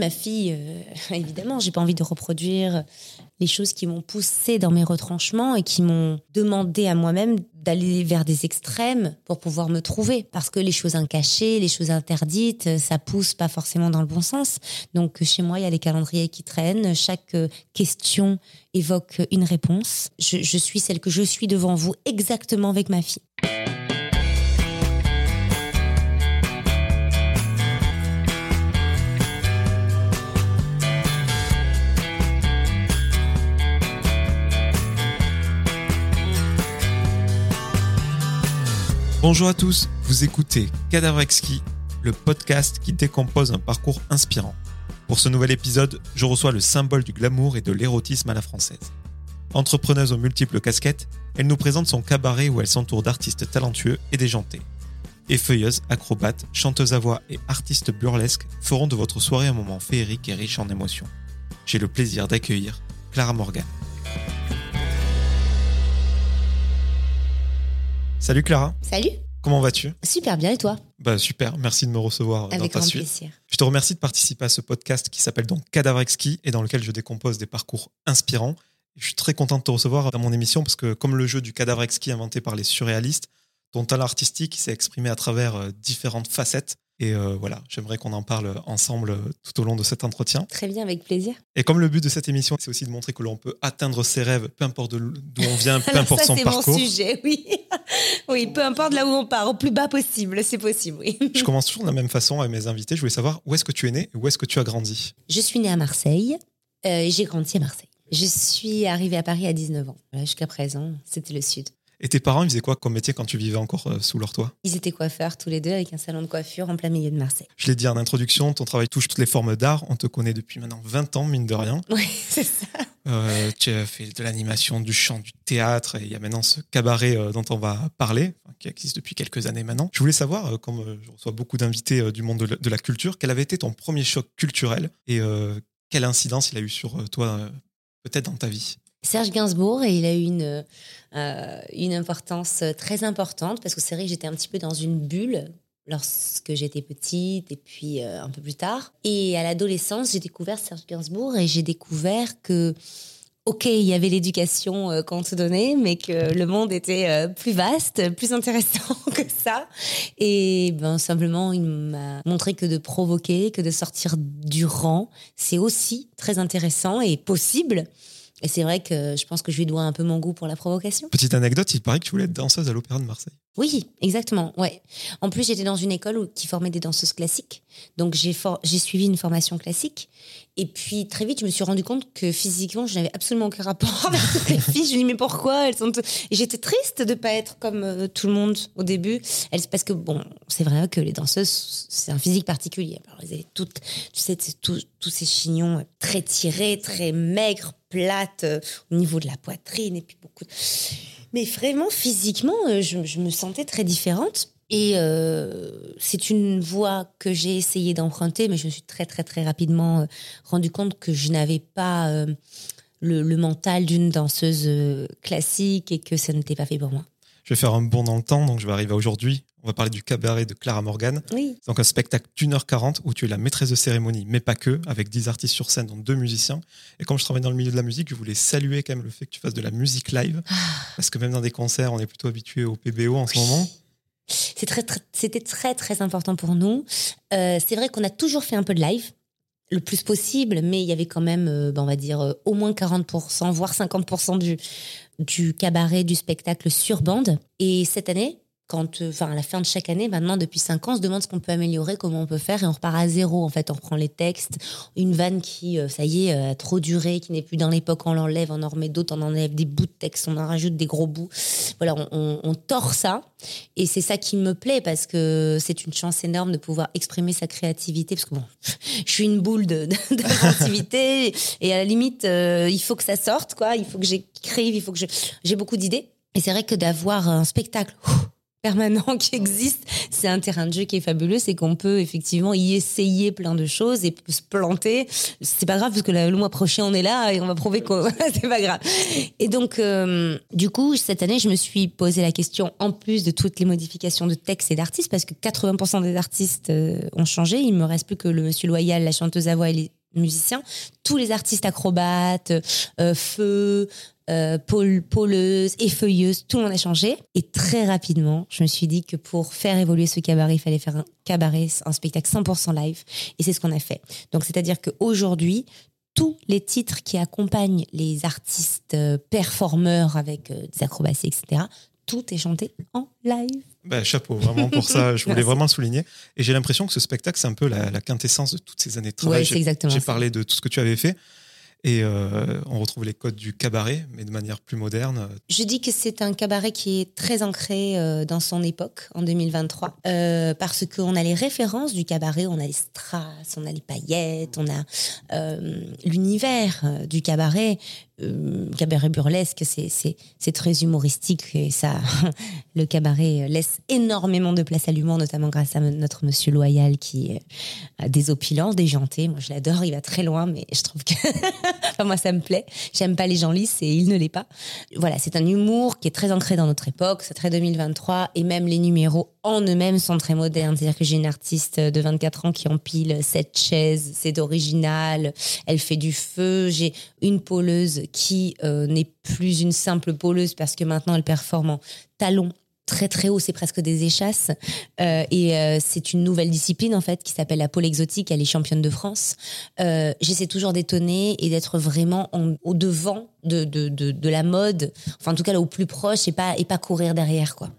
Ma fille, euh, évidemment, j'ai pas envie de reproduire les choses qui m'ont poussé dans mes retranchements et qui m'ont demandé à moi-même d'aller vers des extrêmes pour pouvoir me trouver. Parce que les choses incachées, les choses interdites, ça pousse pas forcément dans le bon sens. Donc chez moi, il y a les calendriers qui traînent. Chaque euh, question évoque une réponse. Je suis celle que je suis devant vous exactement avec ma fille. Bonjour à tous, vous écoutez Cadavre Exquis, le podcast qui décompose un parcours inspirant. Pour ce nouvel épisode, je reçois le symbole du glamour et de l'érotisme à la française. Entrepreneuse aux multiples casquettes, elle nous présente son cabaret où elle s'entoure d'artistes talentueux et déjantés. Effeuilleuse, acrobate, chanteuse à voix et artiste burlesque feront de votre soirée un moment féerique et riche en émotions. J'ai le plaisir d'accueillir Clara Morgan. Salut Clara. Salut. Comment vas-tu? Super bien et toi? Bah super, merci de me recevoir dans Avec ta grand suite. plaisir. Je te remercie de participer à ce podcast qui s'appelle donc Cadavre Exquis et dans lequel je décompose des parcours inspirants. Je suis très content de te recevoir dans mon émission parce que comme le jeu du cadavre exquis inventé par les surréalistes, ton talent artistique s'est exprimé à travers euh, différentes facettes. Et euh, voilà, j'aimerais qu'on en parle ensemble euh, tout au long de cet entretien. Très bien, avec plaisir. Et comme le but de cette émission, c'est aussi de montrer que l'on peut atteindre ses rêves, peu importe d'où on vient, peu importe ça, son c'est parcours. mon sujet, oui. oui, peu importe là où on part, au plus bas possible, c'est possible, oui. Je commence toujours de la même façon avec mes invités. Je voulais savoir où est-ce que tu es né et où est-ce que tu as grandi? Je suis née à Marseille euh, et j'ai grandi à Marseille. Je suis arrivée à Paris à 19 ans. Voilà, Jusqu'à présent, c'était le sud. Et tes parents, ils faisaient quoi comme métier quand tu vivais encore euh, sous leur toit? Ils étaient coiffeurs tous les deux avec un salon de coiffure en plein milieu de Marseille. Je l'ai dit en introduction, ton travail touche toutes les formes d'art. On te connaît depuis maintenant 20 ans, mine de rien. Oui, c'est ça. Euh, tu as fait de l'animation, du chant, du théâtre, et il y a maintenant ce cabaret euh, dont on va parler, qui existe depuis quelques années maintenant. Je voulais savoir, comme je reçois beaucoup d'invités du monde de la, culture, quel avait été ton premier choc culturel et euh, quelle incidence il a eu sur toi, peut-être dans ta vie? Serge Gainsbourg, et il a eu une, une importance très importante parce que c'est vrai que j'étais un petit peu dans une bulle lorsque j'étais petite et puis euh, un peu plus tard. Et à l'adolescence, j'ai découvert Serge Gainsbourg et j'ai découvert que, ok, il y avait l'éducation euh, qu'on te donnait, mais que le monde était euh, plus vaste, plus intéressant que ça. Et ben simplement, il m'a montré que de provoquer, que de sortir du rang, c'est aussi très intéressant et possible. Et c'est vrai que je pense que je lui dois un peu mon goût pour la provocation. Petite anecdote, il paraît que tu voulais être danseuse à l'Opéra de Marseille. Oui, exactement. Ouais. En plus, j'étais dans une école qui formait des danseuses classiques. Donc, j'ai suivi une formation classique. Et puis, très vite, je me suis rendu compte que physiquement, je n'avais absolument aucun rapport avec les filles. Je me dis, mais pourquoi elles sont. Et j'étais triste de pas être comme euh, tout le monde au début. Elles, parce que, bon, c'est vrai que les danseuses, c'est un physique particulier. Alors, elles avaient toutes, tu sais, tous ces chignons très tirés, très maigres, plates, euh, au niveau de la poitrine, et puis beaucoup. de- mais vraiment, physiquement, euh, je, me sentais très différente. Et euh, c'est une voie que j'ai essayé d'emprunter, mais je me suis très, très, très rapidement euh, rendu compte que je n'avais pas le, le mental d'une danseuse classique et que ça n'était pas fait pour moi. Je vais faire un bond dans le temps, donc je vais arriver à aujourd'hui. On va parler du cabaret de Clara Morgan. Oui. Donc un spectacle d'une heure quarante où tu es la maîtresse de cérémonie, mais pas que, avec 10 artistes sur scène, dont deux musiciens. Et comme je travaille dans le milieu de la musique, je voulais saluer quand même le fait que tu fasses de la musique live. Parce que même dans des concerts, on est plutôt habitué au PBO en ce moment. C'est très, très- c'était très, très important pour nous. Euh, c'est vrai qu'on a toujours fait un peu de live, le plus possible, mais il y avait quand même, euh, ben, on va dire, euh, au moins 40%, voire 50% du, du cabaret, du spectacle sur bande. Et cette année, quand, euh, enfin, à la fin de chaque année, maintenant, depuis 5 ans, on se demande ce qu'on peut améliorer, comment on peut faire, et on repart à zéro. En fait, on reprend les textes, une vanne qui, euh, ça y est, euh, a trop duré, qui n'est plus dans l'époque, on l'enlève, on en remet d'autres, on enlève des bouts de texte, on en rajoute des gros bouts. Voilà, on, on, tord ça. Et c'est ça qui me plaît parce que c'est une chance énorme de pouvoir exprimer sa créativité. Parce que bon, je suis une boule de, créativité et à la limite, il faut que ça sorte, quoi. Il faut que j'écrive, il faut que. J'ai beaucoup d'idées. Et c'est vrai que d'avoir un spectacle permanent qui existe. C'est un terrain de jeu qui est fabuleux, c'est qu'on peut effectivement y essayer plein de choses et se planter. C'est pas grave parce que le mois prochain on est là et on va prouver que c'est pas grave. Et donc, euh, du coup, cette année, je me suis posé la question, en plus de toutes les modifications de texte et d'artistes, parce que 80% des artistes euh, ont changé. Il me reste plus que le Monsieur Loyal, la chanteuse à voix et les musiciens. Tous les artistes acrobates, euh, feu, euh, pôleuse, effeuilleuse, tout le monde a changé. Et très rapidement, je me suis dit que pour faire évoluer ce cabaret, il fallait faire un cabaret, un spectacle 100% live. Et c'est ce qu'on a fait. Donc, c'est-à-dire qu'aujourd'hui, tous les titres qui accompagnent les artistes euh, performeurs avec euh, des acrobaties, etc., tout est chanté en live. Bah, chapeau, vraiment pour ça, je voulais vraiment le souligner. Et j'ai l'impression que ce spectacle, c'est un peu la, quintessence de toutes ces années de travail. j'ai parlé de tout ce que tu avais fait. Et euh, on retrouve les codes du cabaret, mais de manière plus moderne. Je dis que c'est un cabaret qui est très ancré euh, dans son époque, en 2023, euh, parce qu'on a les références du cabaret, on a les strass, on a les paillettes, on a l'univers du cabaret. Cabaret burlesque, c'est très humoristique et ça, le cabaret laisse énormément de place à l'humour, notamment grâce à notre monsieur Loyal qui a des opulents, déjanté. Moi, je l'adore, il va très loin, mais je trouve que moi, ça me plaît. J'aime pas les gens lisses et il ne l'est pas. Voilà, c'est un humour qui est très ancré dans notre époque, c'est très 2023 et même les numéros en eux-mêmes sont très modernes. C'est-à-dire que j'ai une artiste de 24 ans qui empile cette chaise, c'est d'original, elle fait du feu. J'ai une poleuse qui euh, n'est plus une simple poleuse parce que maintenant elle performe en talons très très haut, c'est presque des échasses. Euh, et euh, c'est une nouvelle discipline en fait qui s'appelle la pole exotique. Elle est championne de France. Euh, j'essaie toujours d'étonner et d'être vraiment au devant de, de, de, la mode, enfin en tout cas là au plus proche et pas, et pas courir derrière quoi.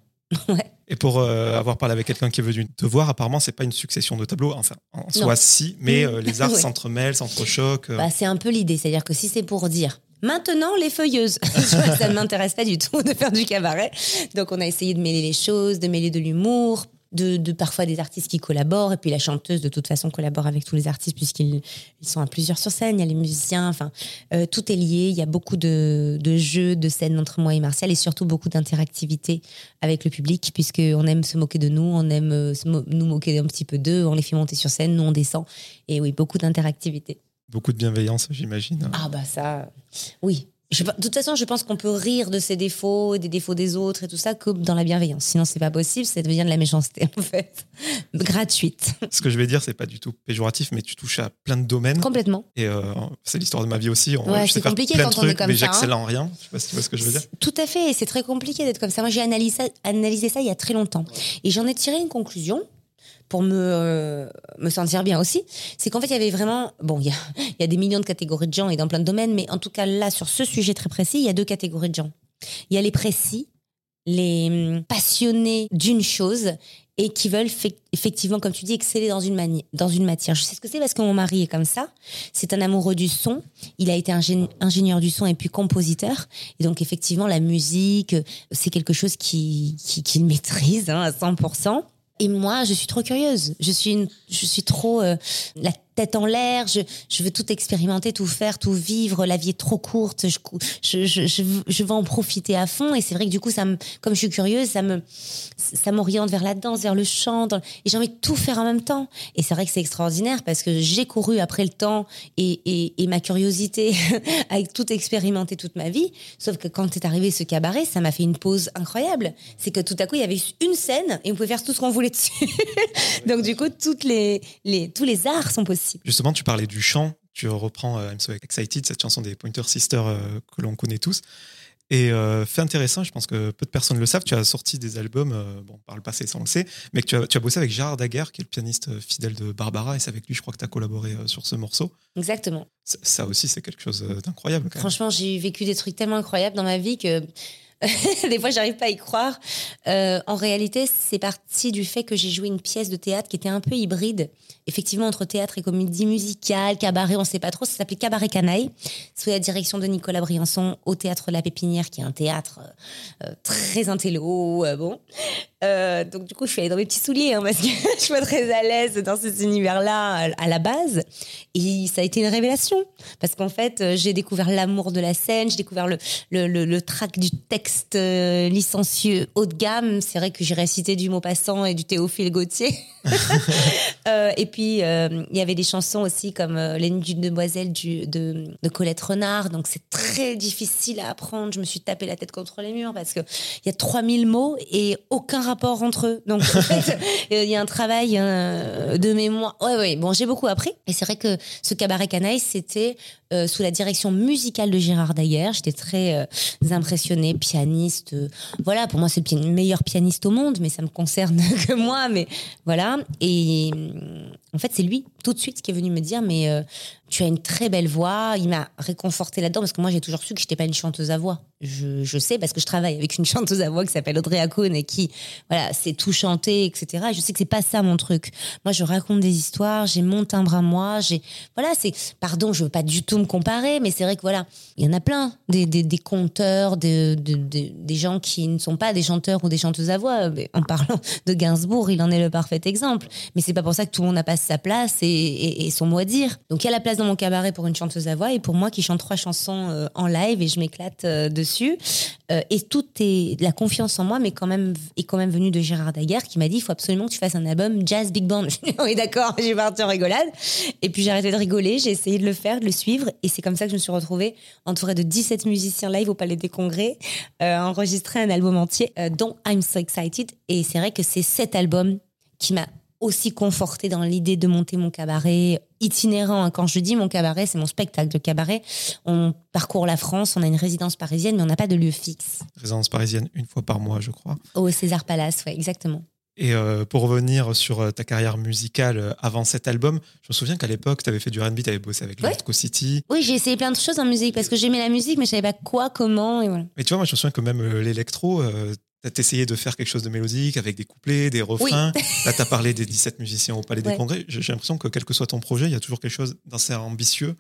Et pour avoir parlé avec quelqu'un qui est venu te voir, apparemment, c'est pas une succession de tableaux. Enfin, en soi, si, mais les arts s'entremêlent, s'entrechoquent. Bah, c'est un peu l'idée. C'est-à-dire que si c'est pour dire Maintenant, les feuilleuses. ça ne m'intéresse pas du tout de faire du cabaret. Donc, on a essayé de mêler les choses, de mêler de l'humour, de, parfois des artistes qui collaborent. Et puis, la chanteuse, de toute façon, collabore avec tous les artistes puisqu'ils ils sont à plusieurs sur scène. Il y a les musiciens. Enfin, euh, tout est lié. Il y a beaucoup de, jeux, de scènes entre moi et Martial et surtout beaucoup d'interactivité avec le public puisqu'on aime se moquer de nous, on aime euh, nous moquer un petit peu d'eux. On les fait monter sur scène, nous, on descend. Et oui, beaucoup d'interactivité. Beaucoup de bienveillance, j'imagine. Ah bah ça, oui. De toute façon, je pense qu'on peut rire de ses défauts, des défauts des autres et tout ça, comme dans la bienveillance. Sinon, c'est pas possible, ça devient de la méchanceté, en fait. Gratuite. Ce que je vais dire, c'est pas du tout péjoratif, mais tu touches à plein de domaines. Complètement. Et euh, c'est l'histoire de ma vie aussi. Ouais, c'est compliqué quand on est comme mais ça. Mais j'excelle hein. en rien. Je sais pas si tu vois ce que je veux dire. Tout à fait. C'est très compliqué d'être comme ça. Moi, j'ai analysé analysé ça il y a très longtemps. Et j'en ai tiré une conclusion pour me, euh, me sentir bien aussi, c'est qu'en fait, il y avait vraiment. Bon, il y a, des millions de catégories de gens et dans plein de domaines, mais en tout cas, là, sur ce sujet très précis, il y a deux catégories de gens. Il y a les précis, les hum, passionnés d'une chose et qui veulent effectivement, comme tu dis, exceller dans une, dans une matière. Je sais ce que c'est parce que mon mari est comme ça. C'est un amoureux du son. Il a été ingénieur du son et puis compositeur. Et donc, effectivement, la musique, c'est quelque chose qu'il qui, maîtrise hein, à 100%. Et moi, je suis trop curieuse. Je suis, je suis trop euh, la tête en l'air. Je, veux tout expérimenter, tout faire, tout vivre. La vie est trop courte. Je, je, veux en profiter à fond. Et c'est vrai que du coup, comme je suis curieuse, ça m'oriente vers la danse, vers le chant. et j'ai envie de tout faire en même temps. Et c'est vrai que c'est extraordinaire parce que j'ai couru après le temps et, ma curiosité avec tout expérimenté toute ma vie. Sauf que quand est arrivé ce cabaret, ça m'a fait une pause incroyable. C'est que tout à coup, il y avait une scène et on pouvait faire tout ce qu'on voulait dessus. Donc du coup, tous les arts sont possibles. Justement, tu parlais du chant. Tu reprends euh, I'm So Excited, cette chanson des Pointer Sisters euh, que l'on connaît tous. Et euh, fait intéressant, je pense que peu de personnes le savent, tu as sorti des albums, bon, par le passé, ça on le sait, mais que tu as, tu as bossé avec Gérard Daguerre, qui est le pianiste fidèle de Barbara, et c'est avec lui, je crois, que tu as collaboré sur ce morceau. Exactement. Ça, aussi, c'est quelque chose d'incroyable. Franchement, j'ai vécu des trucs tellement incroyables dans ma vie que des fois, j'arrive pas à y croire. Euh, en réalité, c'est parti du fait que j'ai joué une pièce de théâtre qui était un peu hybride, effectivement entre théâtre et comédie musicale, cabaret, on sait pas trop. Ça s'appelait Cabaret Canaille, sous la direction de Nicolas Briançon au théâtre La Pépinière, qui est un théâtre euh, très intello, euh, bon. Euh, donc du coup, je suis allée dans mes petits souliers hein, parce que je suis pas très à l'aise dans cet univers-là à la base. Et ça a été une révélation parce qu'en fait, euh, j'ai découvert l'amour de la scène, j'ai découvert le, le, le, track du texte euh, licencieux haut de gamme. C'est vrai que j'ai récité du Maupassant et du Théophile Gautier. et puis, il y avait des chansons aussi comme Les Nuits d'une demoiselle du, de, de Colette Renard. Donc c'est très difficile à apprendre. Je me suis tapé la tête contre les murs parce qu'il y a 3000 mots et aucun rapport entre eux. Donc, en fait, il y a un travail euh, de mémoire. Ouais, ouais. Bon, j'ai beaucoup appris. Et c'est vrai que ce cabaret canaille, c'était euh, sous la direction musicale de Gérard Daguerre. J'étais très euh, impressionnée, pianiste. voilà, pour moi, c'est le meilleur pianiste au monde, mais ça me concerne que moi. Mais voilà. Et en fait, c'est lui, tout de suite, qui est venu me dire, mais tu as une très belle voix. Il m'a réconforté là-dedans parce que moi, j'ai toujours su que je n'étais pas une chanteuse à voix. Je, sais parce que je travaille avec une chanteuse à voix qui s'appelle Audrey Acoun et qui, voilà, c'est tout chanté, etc. Et je sais que c'est pas ça mon truc. Moi, je raconte des histoires, j'ai mon timbre à moi, j'ai, voilà, c'est, pardon, je veux pas du tout me comparer, mais c'est vrai que voilà, il y en a plein, des, des, des conteurs, des, des gens qui ne sont pas des chanteurs ou des chanteuses à voix. Mais en parlant de Gainsbourg, il en est le parfait exemple. Mais c'est pas pour ça que tout le monde n'a pas sa place et, et son mot à dire. Donc il y a la place mon cabaret pour une chanteuse à voix et pour moi qui chante trois chansons euh, en live et je m'éclate euh, dessus. Euh, et tout est la confiance en moi, mais quand même est quand même venue de Gérard Daguerre qui m'a dit il faut absolument que tu fasses un album jazz big band. oui d'accord, j'ai parti en rigolade. Et puis j'ai arrêté de rigoler, j'ai essayé de le faire, de le suivre et c'est comme ça que je me suis retrouvée entourée de 17 musiciens live au Palais des Congrès, enregistrer un album entier dont I'm So Excited. Et c'est vrai que c'est cet album qui m'a aussi conforté dans l'idée de monter mon cabaret itinérant. Quand je dis mon cabaret, c'est mon spectacle de cabaret. On parcourt la France, on a une résidence parisienne, mais on n'a pas de lieu fixe. Résidence parisienne une fois par mois, je crois. Au César Palace, oui, exactement. Et euh, pour revenir sur euh, ta carrière musicale euh, avant cet album, je me souviens qu'à l'époque, tu avais fait du R&B, tu avais bossé avec ouais. City. Oui, j'ai essayé plein de choses en musique parce que j'aimais la musique, mais je savais pas quoi, comment. Et voilà. Mais tu vois, moi, je me souviens que même l'électro, T'as essayé de faire quelque chose de mélodique avec des couplets, des refrains. Là, tu as parlé des 17 musiciens au Palais des Congrès. J'ai l'impression que quel que soit ton projet, il y a toujours quelque chose d'assez ambitieux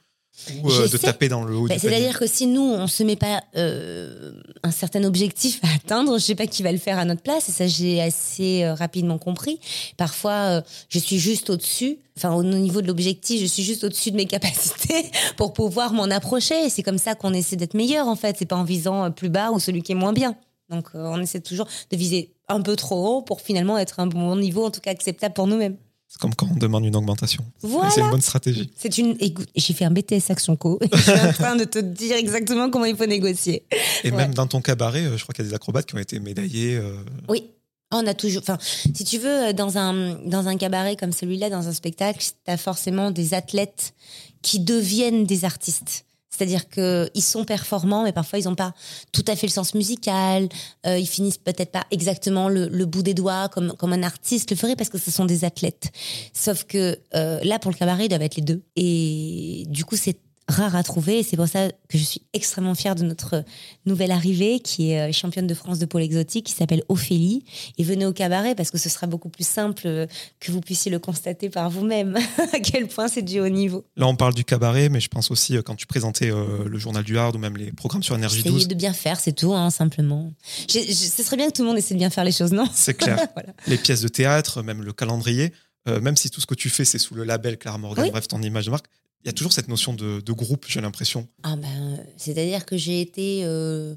ou euh, de taper dans le haut bah, C'est-à-dire que si nous, on se met pas euh, un certain objectif à atteindre, je sais pas qui va le faire à notre place. Et ça, j'ai assez euh, rapidement compris. Parfois, je suis juste au-dessus. Enfin, au niveau de l'objectif, je suis juste au-dessus de mes capacités pour pouvoir m'en approcher. Et c'est comme ça qu'on essaie d'être meilleur, en fait. C'est pas en visant plus bas ou celui qui est moins bien. Donc euh, on essaie toujours de viser un peu trop haut pour finalement être un bon niveau, en tout cas acceptable pour nous-mêmes. C'est comme quand on demande une augmentation. C'est une bonne stratégie. C'est une. j'ai fait un BTS Action Co. je suis en train de te dire exactement comment il faut négocier. Et même dans ton cabaret, euh, je crois qu'il y a des acrobates qui ont été médaillés. Euh. Oui. On a toujours. Enfin, si tu veux, dans un dans un cabaret comme celui-là, dans un spectacle, tu as forcément des athlètes qui deviennent des artistes. C'est-à-dire qu'ils sont performants, mais parfois ils n'ont pas tout à fait le sens musical. Euh, ils finissent peut-être pas exactement le, bout des doigts comme, comme un artiste le ferait parce que ce sont des athlètes. Sauf que euh, là, pour le cabaret, ils doivent être les deux. Et du coup, c'est rare à trouver. Et c'est pour ça que je suis extrêmement fière de notre nouvelle arrivée, qui est euh, championne de France de pôle exotique, qui s'appelle Ophélie. Et venez au cabaret parce que ce sera beaucoup plus simple euh, que vous puissiez le constater par vous-même, à quel point c'est du haut niveau. Là, on parle du cabaret, mais je pense aussi euh, quand tu présentais le journal du Hard ou même les programmes sur Énergie 12. de bien faire, c'est tout, hein, simplement. ce serait bien que tout le monde essaie de bien faire les choses, non? C'est clair. Les pièces de théâtre, même le calendrier. même si tout ce que tu fais, c'est sous le label Claire Morgan, bref, ton image de marque, il y a toujours cette notion de, groupe, j'ai l'impression. Ah ben, c'est-à-dire que j'ai été euh,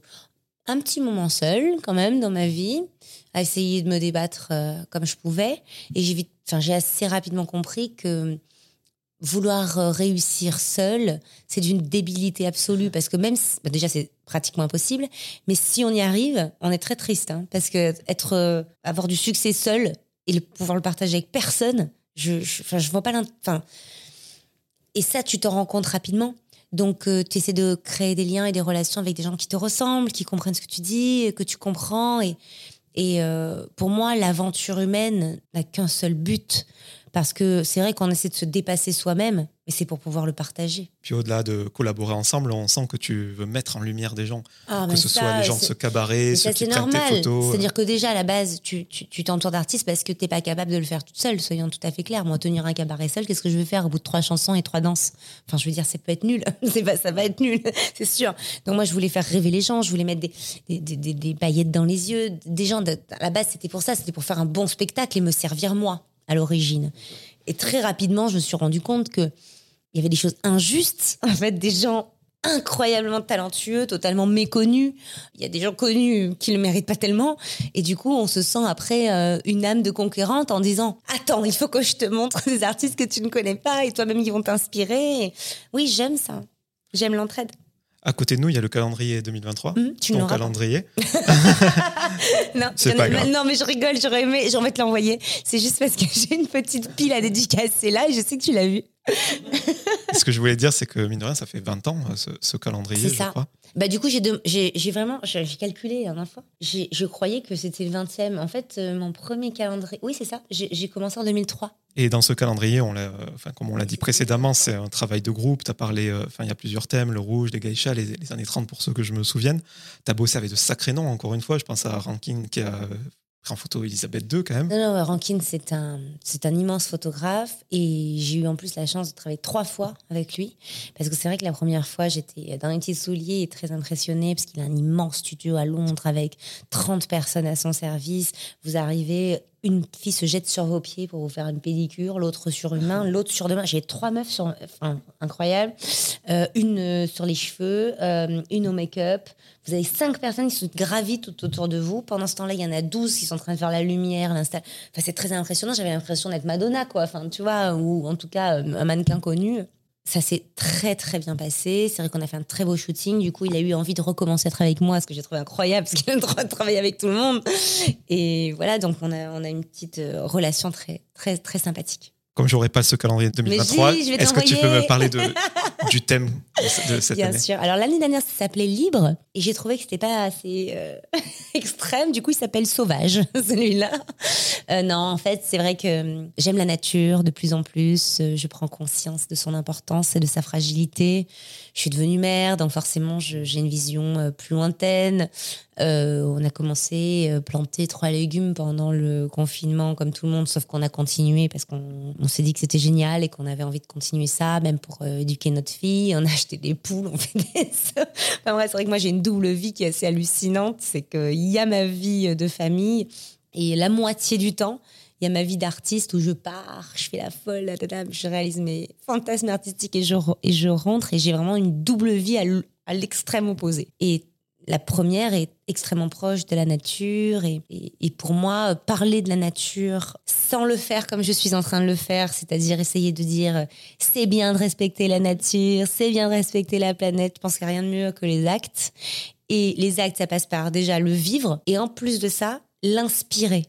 un petit moment seule quand même dans ma vie, à essayer de me débattre euh, comme je pouvais. Et j'ai, enfin, j'ai assez rapidement compris que vouloir euh, réussir seul, c'est d'une débilité absolue parce que même bah, déjà c'est pratiquement impossible, mais si on y arrive, on est très triste hein, parce que être avoir du succès seul et pouvoir le partager avec personne, je, je, je vois pas enfin et ça, tu te rends compte rapidement. Donc, euh, tu essaies de créer des liens et des relations avec des gens qui te ressemblent, qui comprennent ce que tu dis, que tu comprends. Et, et euh, pour moi, l'aventure humaine n'a qu'un seul but, Parce que c'est vrai qu'on essaie de se dépasser soi-même, mais c'est pour pouvoir le partager. Puis au-delà de collaborer ensemble, on sent que tu veux mettre en lumière des gens. Ah, que ce ça, soit les gens de ce cabaret, ceux ça, qui c'est prennent tes normal. photos. C'est-à-dire que déjà, à la base, tu t'entoures d'artistes parce que t'es pas capable de le faire toute seule, soyons tout à fait clairs. Moi, tenir un cabaret seul, qu'est-ce que je vais faire au bout de trois chansons et trois danses? Enfin, je veux dire, ça peut être nul. Pas, ça va être nul, c'est sûr. Donc moi, je voulais faire rêver les gens, je voulais mettre des, des, des, des- des paillettes dans les yeux. Des gens, de- à la base, c'était pour ça, c'était pour faire un bon spectacle et me servir moi, à l'origine. Et très rapidement, je me suis rendu compte que il y avait des choses injustes. En fait, des gens incroyablement talentueux, totalement méconnus. Il y a des gens connus qui le méritent pas tellement. Et du coup, on se sent après euh, une âme de conquérante en disant Attends, il faut que je te montre des artistes que tu ne connais pas et toi-même qui vont t'inspirer. Oui, j'aime ça. J'aime l'entraide. À côté de nous, il y a le calendrier 2023. Hum, tu Ton calendrier. Non, C'est j'en ai- pas grave. non, mais je rigole, j'aurais aimé, j'aurais te l'envoyer. C'est juste parce que j'ai une petite pile à dédicacer là et je sais que tu l'as vu. Ce que je voulais dire, c'est que mine de rien, ça fait 20 ans, euh, ce, ce calendrier, C'est je ça. crois. Bah, du coup, j'ai vraiment, j'ai calculé fois. J'ai- Je croyais que c'était le 20e. En fait, euh, mon premier calendrier, oui, c'est ça. J'ai commencé en 2003. Et dans ce calendrier, enfin, comme on l'a dit précédemment, c'est un travail de groupe. Parlé, euh, enfin, il y a plusieurs thèmes, le rouge, les geishas, les, années 30 pour ceux que je me souvienne. Tu as bossé avec de sacrés noms, encore une fois. Je pense à Rankin qui a pris en photo Elisabeth II quand même. Non, non, Rankin, c'est un, c'est un immense photographe et j'ai eu en plus la chance de travailler trois fois avec lui. Parce que c'est vrai que la première fois, j'étais dans les petits souliers et très impressionnée parce qu'il a un immense studio à Londres avec 30 personnes à son service. Vous arrivez, une fille se jette sur vos pieds pour vous faire une pédicure, l'autre sur une main, l'autre sur deux mains. J'ai trois meufs sur, enfin, incroyable. Euh, une euh, sur les cheveux, euh, une au make-up. Vous avez cinq personnes qui se gravitent tout autour de vous. Pendant ce temps-là, il y en a 12 qui sont en train de faire la lumière, l'install. Enfin, c'est très impressionnant. J'avais l'impression d'être Madonna, quoi. Enfin, tu vois, ou en tout cas, un mannequin connu. Ça s'est très, très bien passé. C'est vrai qu'on a fait un très beau shooting. Du coup, il a eu envie de recommencer à travailler avec moi, ce que j'ai trouvé incroyable, parce qu'il a le droit de travailler avec tout le monde. Et voilà, donc on a, on a une petite euh, relation très, très, très sympathique. Comme j'aurais pas ce calendrier 2023, je vais est-ce que tu peux me parler de, du thème de, ce- de cette Bien année sûr. Alors l'année dernière, ça s'appelait Libre et j'ai trouvé que c'était pas assez euh, extrême. Du coup, il s'appelle Sauvage, celui-là. Euh, non, en fait, c'est vrai que euh, j'aime la nature de plus en plus. Je prends conscience de son importance et de sa fragilité. Je suis devenue mère, donc forcément, j'ai une vision euh, plus lointaine. Euh, on a commencé à planter trois légumes pendant le confinement, comme tout le monde, sauf qu'on a continué parce qu'on on s'est dit que c'était génial et qu'on avait envie de continuer ça, même pour euh, éduquer notre fille. On a acheté des poules, on fait des. Enfin bref, c'est vrai que moi j'ai une double vie qui est assez hallucinante. C'est qu'il y a ma vie de famille et la moitié du temps, il y a ma vie d'artiste où je pars, je fais la folle, je réalise mes fantasmes artistiques et je, rentre et j'ai vraiment une double vie à l'extrême opposé. Et la première est extrêmement proche de la nature et, et- pour moi, parler de la nature sans le faire comme je suis en train de le faire, c'est-à-dire essayer de dire euh, c'est bien de respecter la nature, c'est bien de respecter la planète, je pense qu'il n'y a rien de mieux que les actes. Et les actes, ça passe par déjà le vivre et en plus de ça, l'inspirer.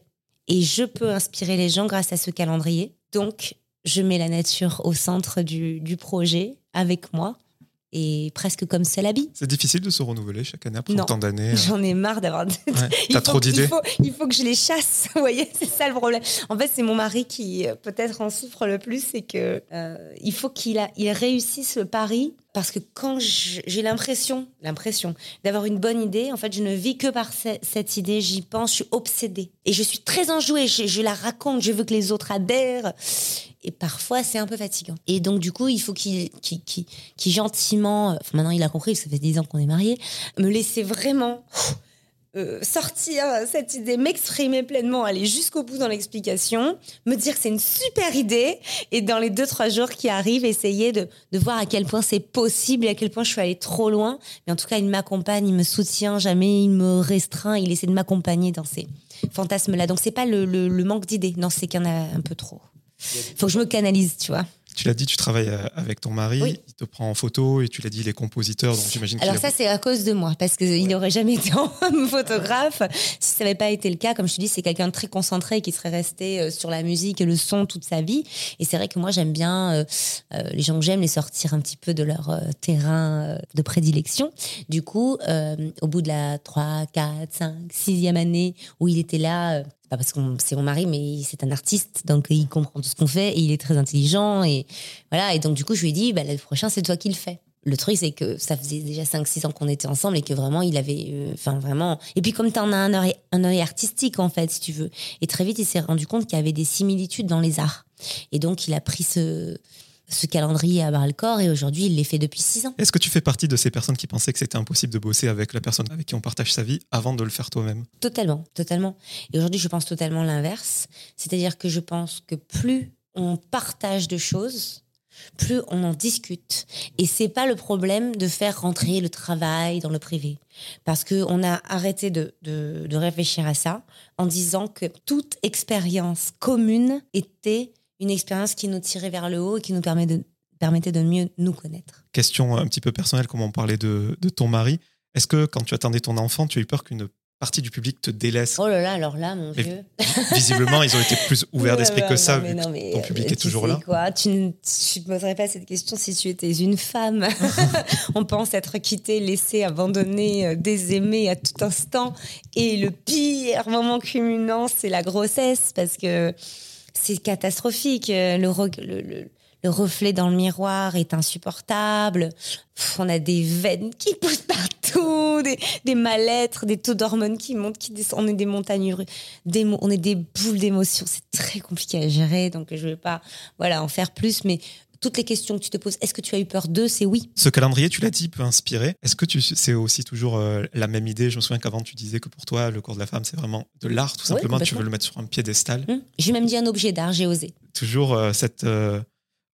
Et je peux inspirer les gens grâce à ce calendrier. Donc, je mets la nature au centre du, du projet avec moi et presque comme c'est l'habit. C'est difficile de se renouveler chaque année après Non. autant d'années. euh, J'en ai marre d'avoir. ouais. T'as trop il d'idées faut, il faut que je les chasse. Vous voyez, c'est ça le problème. En fait, c'est mon mari qui euh, peut-être en souffre le plus, c'est que euh, il faut qu'il a, il réussisse le pari. Parce que quand j'ai l'impression, l'impression d'avoir une bonne idée, en fait, je ne vis que par ce- cette idée. J'y pense, je suis obsédée et je suis très enjouée. Je, je la raconte, je veux que les autres adhèrent. Et parfois, c'est un peu fatigant. Et donc, du coup, il faut qu'il gentiment, enfin, maintenant il a compris, ça fait 10 ans qu'on est mariés, me laisser vraiment euh, sortir cette idée, m'exprimer pleinement, aller jusqu'au bout dans l'explication, me dire que c'est une super idée, et dans les deux, trois jours qui arrivent, essayer de, voir à quel point c'est possible et à quel point je suis allée trop loin. Mais en tout cas, il m'accompagne, il me soutient, jamais il me restreint, il essaie de m'accompagner dans ces fantasmes-là. Donc, c'est pas le, le- le manque d'idées, non, c'est qu'il y en a un peu trop. Faut que je me canalise, tu vois. Tu l'as dit, tu travailles euh, avec ton mari, Oui. il te prend en photo et tu l'as dit, il est compositeur, donc j'imagine Alors ça, c'est à cause de moi, parce qu'il n'aurait jamais été en photographe. Si ça n'avait pas été le cas, comme je te dis, c'est quelqu'un de très concentré qui serait resté euh, sur la musique et le son toute sa vie. Et c'est vrai que moi, j'aime bien euh, euh, les gens que j'aime les sortir un petit peu de leur euh, terrain de prédilection. Du coup, au bout de la 3, 4, 5, 6e année où il était là, pas parce que c'est mon mari, mais c'est un artiste, donc il comprend tout ce qu'on fait et il est très intelligent. Et voilà. Et donc, du coup, je lui ai dit, bah, le prochain, c'est toi qui le fais. Le truc, c'est que ça faisait déjà 5-6 ans qu'on était ensemble et que vraiment, il avait. euh, Enfin, vraiment. Et puis, comme tu en as un œil, un œil artistique, en fait, si tu veux. Et très vite, il s'est rendu compte qu'il y avait des similitudes dans les arts. Et donc, il a pris ce, ce calendrier à bras le corps et aujourd'hui, il l'est fait depuis 6 ans. Est-ce que tu fais partie de ces personnes qui pensaient que c'était impossible de bosser avec la personne avec qui on partage sa vie avant de le faire toi-même? Totalement, totalement. Et aujourd'hui, je pense totalement l'inverse. C'est-à-dire que je pense que plus on partage de choses, plus on en discute. Et c'est pas le problème de faire rentrer le travail dans le privé. Parce qu'on a arrêté de, de, de réfléchir à ça en disant que toute expérience commune était une expérience qui nous tirait vers le haut et qui nous permet de, permettait de mieux nous connaître. Question un petit peu personnelle, comme on parlait de, de ton mari. Est-ce que quand tu attendais ton enfant, tu as eu peur qu'une partie du public te délaisse? Oh là là, alors là, mon vieux. Visiblement, ils ont été plus ouverts d'esprit que ça, non, mais vu non, que mais, ton euh, public tu est toujours là. Quoi, tu ne tu te poserais pas cette question si tu étais une femme. On pense être quitté, laissé, abandonné, euh, désaimé à tout instant. Et le pire moment culminant, c'est la grossesse parce que c'est catastrophique. Euh, Le, reflet dans le miroir est insupportable. On a des veines qui poussent partout, des, des mal-être, des taux d'hormones qui montent, qui descendent. On est des montagnes des on est des boules d'émotions. C'est très compliqué à gérer, donc je ne vais pas voilà, en faire plus. Mais toutes les questions que tu te poses, est-ce que tu as eu peur d'eux? C'est oui. Ce calendrier, tu l'as dit, peut inspirer. Est-ce que tu, c'est aussi toujours euh, la même idée? Je me souviens qu'avant, tu disais que pour toi, le corps de la femme, c'est vraiment de l'art, tout simplement. tu veux le mettre sur un piédestal. Hum, J'ai même dit un objet d'art, j'ai osé. Toujours euh, cette euh,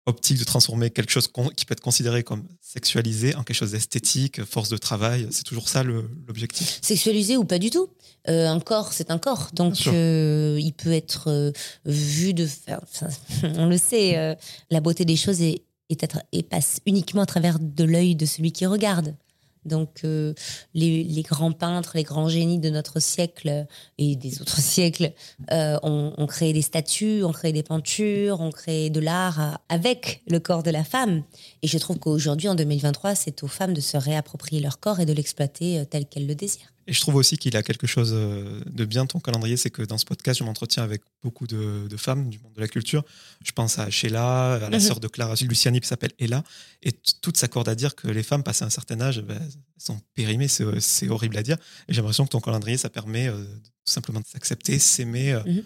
optique de transformer quelque chose qui peut être considéré comme sexualisé en quelque chose d'esthétique, force de travail. C'est toujours ça l'objectif? Sexualisé ou pas du tout. Euh, un corps, c'est un corps. Donc, euh, il peut être euh, vu de enfin, on le sait, la beauté des choses est, est être- et passe uniquement à travers de l'œil de celui qui regarde. Donc, euh, les, les grands peintres, les grands génies de notre siècle et des autres siècles euh, ont, ont créé des statues, ont créé des peintures, ont créé de l'art avec le corps de la femme. Et je trouve qu'aujourd'hui, en 2023, c'est aux femmes de se réapproprier leur corps et de l'exploiter euh, tel qu'elles le désirent. Et je trouve aussi qu'il a quelque chose euh, de bien, ton calendrier, c'est que dans ce podcast, je m'entretiens avec beaucoup de, de femmes du monde de la culture. Je pense à Sheila, à la Mhm. sœur de Clara Luciani qui s'appelle Ella. Et toutes s'accordent à dire que les femmes, passées un certain âge, ben, sont périmées. C'est c'est horrible à dire. Et j'ai l'impression que ton calendrier, ça permet euh, tout simplement de s'accepter, s'aimer, euh, Mhm.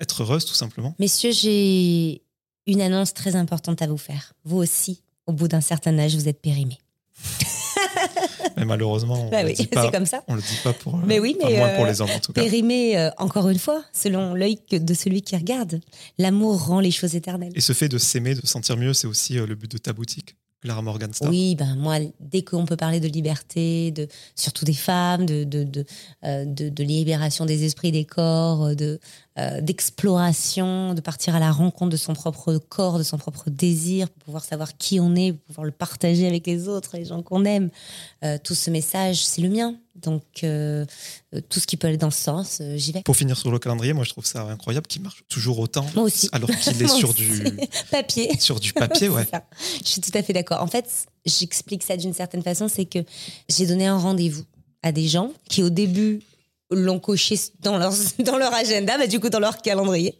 être heureuse, tout simplement. Messieurs, j'ai une annonce très importante à vous faire. Vous aussi, au bout d'un certain âge, vous êtes périmés. Mais malheureusement, on Bah oui, le dit c'est pas. comme ça. On le dit pas pour. euh, Mais oui, enfin, mais, moins pour euh, les hommes en tout cas. Périmés, euh, encore une fois, selon l'œil de celui qui regarde. L'amour rend les choses éternelles. Et ce fait de s'aimer, de se sentir mieux, c'est aussi euh, le but de ta boutique, Clara. Oui, ben moi, dès qu'on peut parler de liberté, de surtout des femmes, de de, de, euh, de- de libération des esprits, des corps, euh, de euh, d'exploration, de partir à la rencontre de son propre corps, de son propre désir, pour pouvoir savoir qui on est, pour pouvoir le partager avec les autres, les gens qu'on aime. Euh, tout ce message, c'est le mien. Donc euh, euh, tout ce qui peut aller dans ce sens, euh, j'y vais. Pour finir sur le calendrier, moi je trouve ça incroyable qu'il marche toujours autant. Moi aussi. Alors qu'il est sur du, Papier. sur du papier, ouais. Je suis tout à fait d'accord. En fait, j'explique ça d'une certaine façon, c'est que j'ai donné un rendez-vous à des gens qui au début l'ont coché dans leur, dans leur agenda, bah, du coup dans leur calendrier.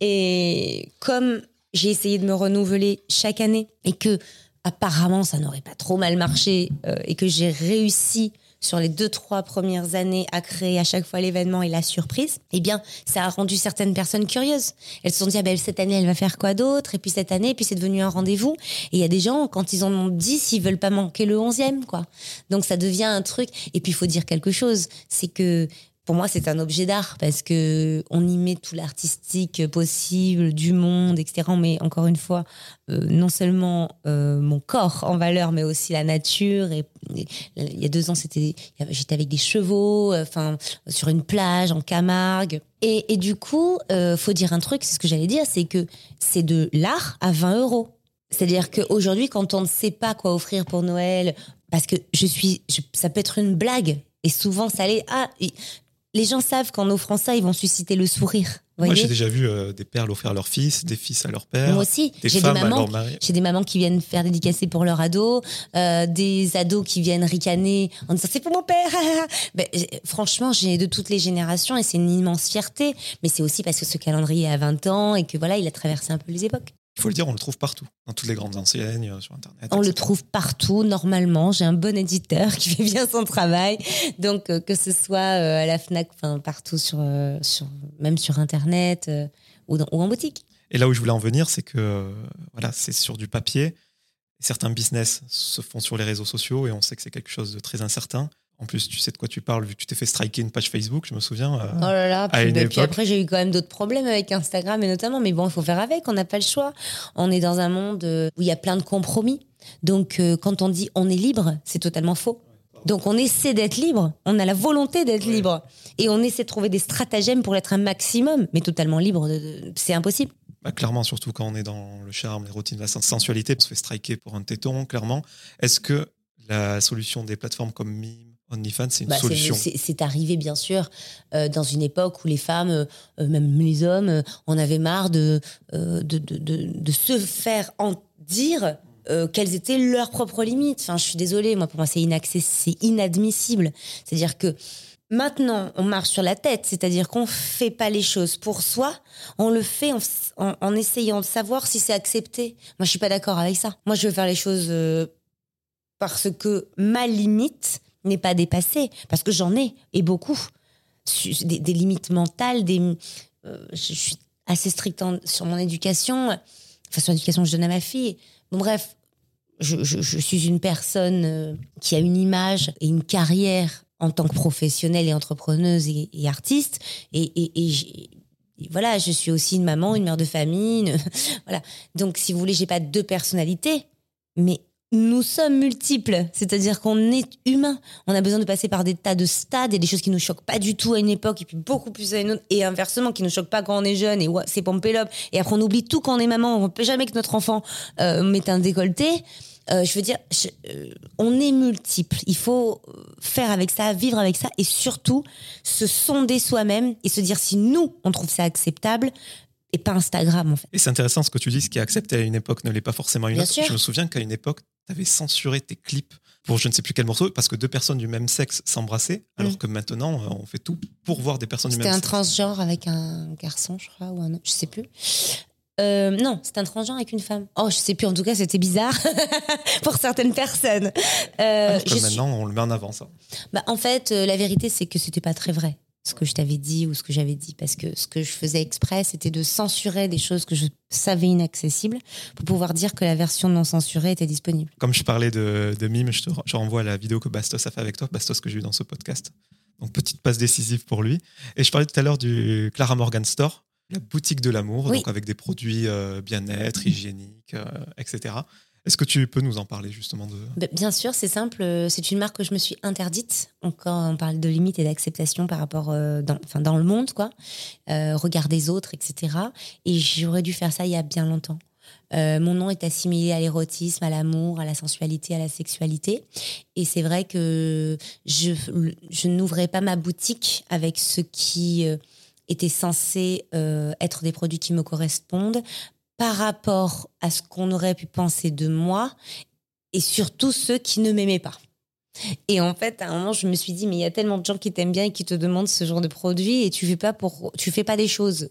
Et comme j'ai essayé de me renouveler chaque année et que apparemment ça n'aurait pas trop mal marché euh, et que j'ai réussi sur les deux trois premières années à créer à chaque fois l'événement et la surprise, eh bien ça a rendu certaines personnes curieuses. Elles se sont dit ah ben cette année elle va faire quoi d'autre? Et puis cette année puis c'est devenu un rendez-vous et il y a des gens quand ils en ont 10 ils veulent pas manquer le 11e quoi. Donc ça devient un truc et puis il faut dire quelque chose, c'est que pour moi, c'est un objet d'art parce que on y met tout l'artistique possible du monde, etc. On met encore une fois euh, non seulement euh, mon corps en valeur, mais aussi la nature. Et, il y a deux ans, c'était, j'étais avec des chevaux, euh, enfin sur une plage en Camargue. Et, du coup, faut dire un truc, c'est ce que j'allais dire, c'est que c'est de l'art à 20 euros. C'est-à-dire qu'aujourd'hui, quand on ne sait pas quoi offrir pour Noël, parce que je suis, ça peut être une blague. Et souvent, ça il- les gens savent qu'en offrant ça, ils vont susciter le sourire. Moi, j'ai déjà vu euh, des pères l'offrir à leur fils, des fils à leur père, Moi aussi. des J'ai des femmes à mamans leur mari. J'ai des mamans qui viennent faire dédicacer pour leur ado, euh, des ados qui viennent ricaner en disant c'est pour mon père. Ben, j'ai- franchement, j'ai de toutes les générations et c'est une immense fierté. Mais c'est aussi parce que ce calendrier a 20 ans et que voilà, il a traversé un peu les époques. Il faut le dire, on le trouve partout, dans toutes les grandes enseignes, euh, sur Internet. On le trouve partout, normalement. J'ai un bon éditeur qui fait bien son travail. Donc, euh, que ce soit euh, à la FNAC, enfin, partout, sur, euh, sur, même sur Internet ou, dans- ou en boutique. Et là où je voulais en venir, c'est que voilà, c'est sur du papier. Certains business se font sur les réseaux sociaux et on sait que c'est quelque chose de très incertain. En plus, tu sais de quoi tu parles, vu que tu t'es fait striker une page Facebook, je me souviens. euh, Oh là là, à puis, une bah, puis après j'ai eu quand même d'autres problèmes avec Instagram et notamment, mais bon, il faut faire avec, on n'a pas le choix. On est dans un monde euh, où il y a plein de compromis. Donc euh, quand on dit on est libre, c'est totalement faux. Donc on essaie d'être libre, on a la volonté d'être libre et on essaie de trouver des stratagèmes pour être un maximum, mais totalement libre, c'est impossible. bah, clairement, surtout quand on est dans le charme, les routines, la sens- sensualité, on se fait striker pour un téton, clairement. Est-ce que la solution des plateformes comme Mime, OnlyFans, c'est une Bah, solution c'est arrivé, bien sûr, euh, dans une époque où les femmes, euh, euh, même les hommes, euh, en avaient marre de, euh, de, de, de, de se faire en dire euh, quelles étaient leurs propres limites. Enfin, je suis désolée, moi, pour moi, c'est inadmissible. C'est-à-dire que maintenant, on marche sur la tête, c'est-à-dire qu'on fait pas les choses pour soi, on le fait en, en- en essayant de savoir si c'est accepté. Moi, je suis pas d'accord avec ça. Moi, je veux faire les choses euh, parce que ma limite n'est pas dépassée, parce que j'en ai, et beaucoup. Des, limites mentales, des, euh, je, suis assez stricte sur mon éducation, enfin sur l'éducation que je donne à ma fille. Bon, bref, je, suis une personne euh, qui a une image et une carrière en tant que professionnelle et entrepreneuse et, artiste, et, voilà, je suis aussi une maman, une mère de famille, voilà. Donc, si vous voulez, j'ai pas deux personnalités, mais nous sommes multiples, c'est-à-dire qu'on est humain. On a besoin de passer par des tas de stades et des choses qui nous choquent pas du tout à une époque et puis beaucoup plus à une autre, et inversement qui nous choquent pas quand on est jeune et ouais, c'est pompélope. Et après, on oublie tout quand on est maman. On peut jamais que notre enfant euh, mette un décolleté. Euh, je veux dire, je- euh, on est multiples. Il faut faire avec ça, vivre avec ça et surtout se sonder soi-même et se dire si nous, on trouve ça acceptable et pas Instagram en fait. Et c'est intéressant ce que tu dis, ce qui est accepté à une époque ne l'est pas forcément à une Bien autre. sûr. Je me souviens qu'à une époque, tu avais censuré tes clips pour je ne sais plus quel morceau, parce que deux personnes du même sexe s'embrassaient, alors Mm. que maintenant, euh, on fait tout pour voir des personnes du C'était même un sexe. transgenre avec un garçon, je crois, ou un autre, je sais plus. Euh, non, c'était un transgenre avec une femme. Oh, je sais plus. En tout cas, c'était bizarre pour certaines personnes. Euh, que je suis- maintenant, on le met en avant, ça. Bah, en fait, euh, la vérité, c'est que c'était pas très vrai ce que je t'avais dit ou ce que j'avais dit, parce que ce que je faisais exprès, c'était de censurer des choses que je savais inaccessibles pour pouvoir dire que la version non censurée était disponible. Comme je parlais de, de mime, je te je renvoie à la vidéo que Bastos a fait avec toi, Bastos que j'ai eu dans ce podcast. Donc, petite passe décisive pour lui. Et je parlais tout à l'heure du Clara Morgan Store, la boutique de l'amour, Oui. donc avec des produits euh, bien-être, hygiéniques, euh, etc. Est-ce que tu peux nous en parler justement de... Bah, Bien sûr, c'est simple. euh, C'est une marque que je me suis interdite. Quand on parle de limites et d'acceptation par rapport euh, dans, enfin, dans le monde, quoi, euh, regard des autres, etc. Et j'aurais dû faire ça il y a bien longtemps. Euh, mon nom est assimilé à l'érotisme, à l'amour, à la sensualité, à la sexualité. Et c'est vrai que je, je n'ouvrais pas ma boutique avec ce qui était censé être des produits qui me correspondent par rapport à ce qu'on aurait pu penser de moi et surtout ceux qui ne m'aimaient pas. Et en fait, à un moment, je me suis dit, mais il y a tellement de gens qui t'aiment bien et qui te demandent ce genre de produit et tu fais pas pour, tu fais pas des choses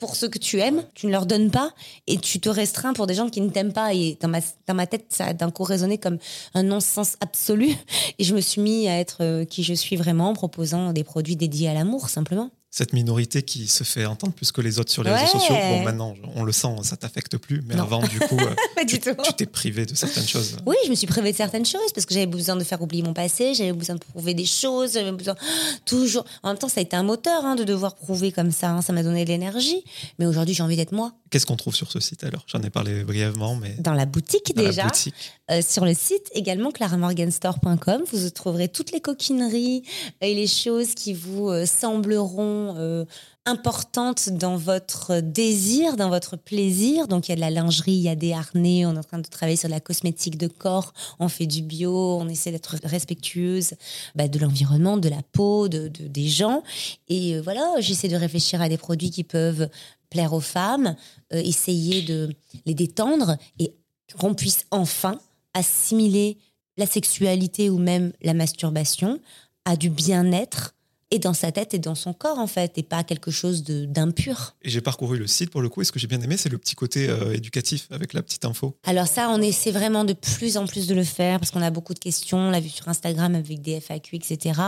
pour ceux que tu aimes, tu ne leur donnes pas et tu te restreins pour des gens qui ne t'aiment pas. Et dans ma, dans ma tête, ça a d'un coup résonné comme un non-sens absolu. Et je me suis mis à être euh, qui je suis vraiment en proposant des produits dédiés à l'amour, simplement. Cette minorité qui se fait entendre plus que les autres sur les réseaux sociaux. Bon, maintenant, on le sent, ça t'affecte plus. Mais Non. avant, du coup, euh, tu t'es privé de certaines choses. Oui, je me suis privée de certaines choses parce que j'avais besoin de faire oublier mon passé, j'avais besoin de prouver des choses, j'avais besoin toujours. En même temps, ça a été un moteur hein, de devoir prouver comme ça. hein, ça m'a donné de l'énergie. Mais aujourd'hui, j'ai envie d'être moi. Qu'est-ce qu'on trouve sur ce site alors? J'en ai parlé brièvement, mais Dans la boutique dans déjà, la boutique. Euh, sur le site également claramorganstore.com, vous trouverez toutes les coquineries et les choses qui vous euh, sembleront dimension euh, importante dans votre désir, dans votre plaisir. Donc il y a de la lingerie, il y a des harnais, on est en train de travailler sur la cosmétique de corps, on fait du bio, on essaie d'être respectueuse bah, de l'environnement, de la peau, de, des gens. Et euh, voilà, j'essaie de réfléchir à des produits qui peuvent plaire aux femmes, euh, essayer de les détendre et qu'on puisse enfin assimiler la sexualité ou même la masturbation à du bien-être et dans sa tête et dans son corps en fait et pas quelque chose d'impur. Et j'ai parcouru le site pour le coup et ce que j'ai bien aimé c'est le petit côté euh, éducatif avec la petite info. Alors ça on essaie vraiment de plus en plus de le faire parce qu'on a beaucoup de questions, on l'a vu sur Instagram avec des FAQ etc.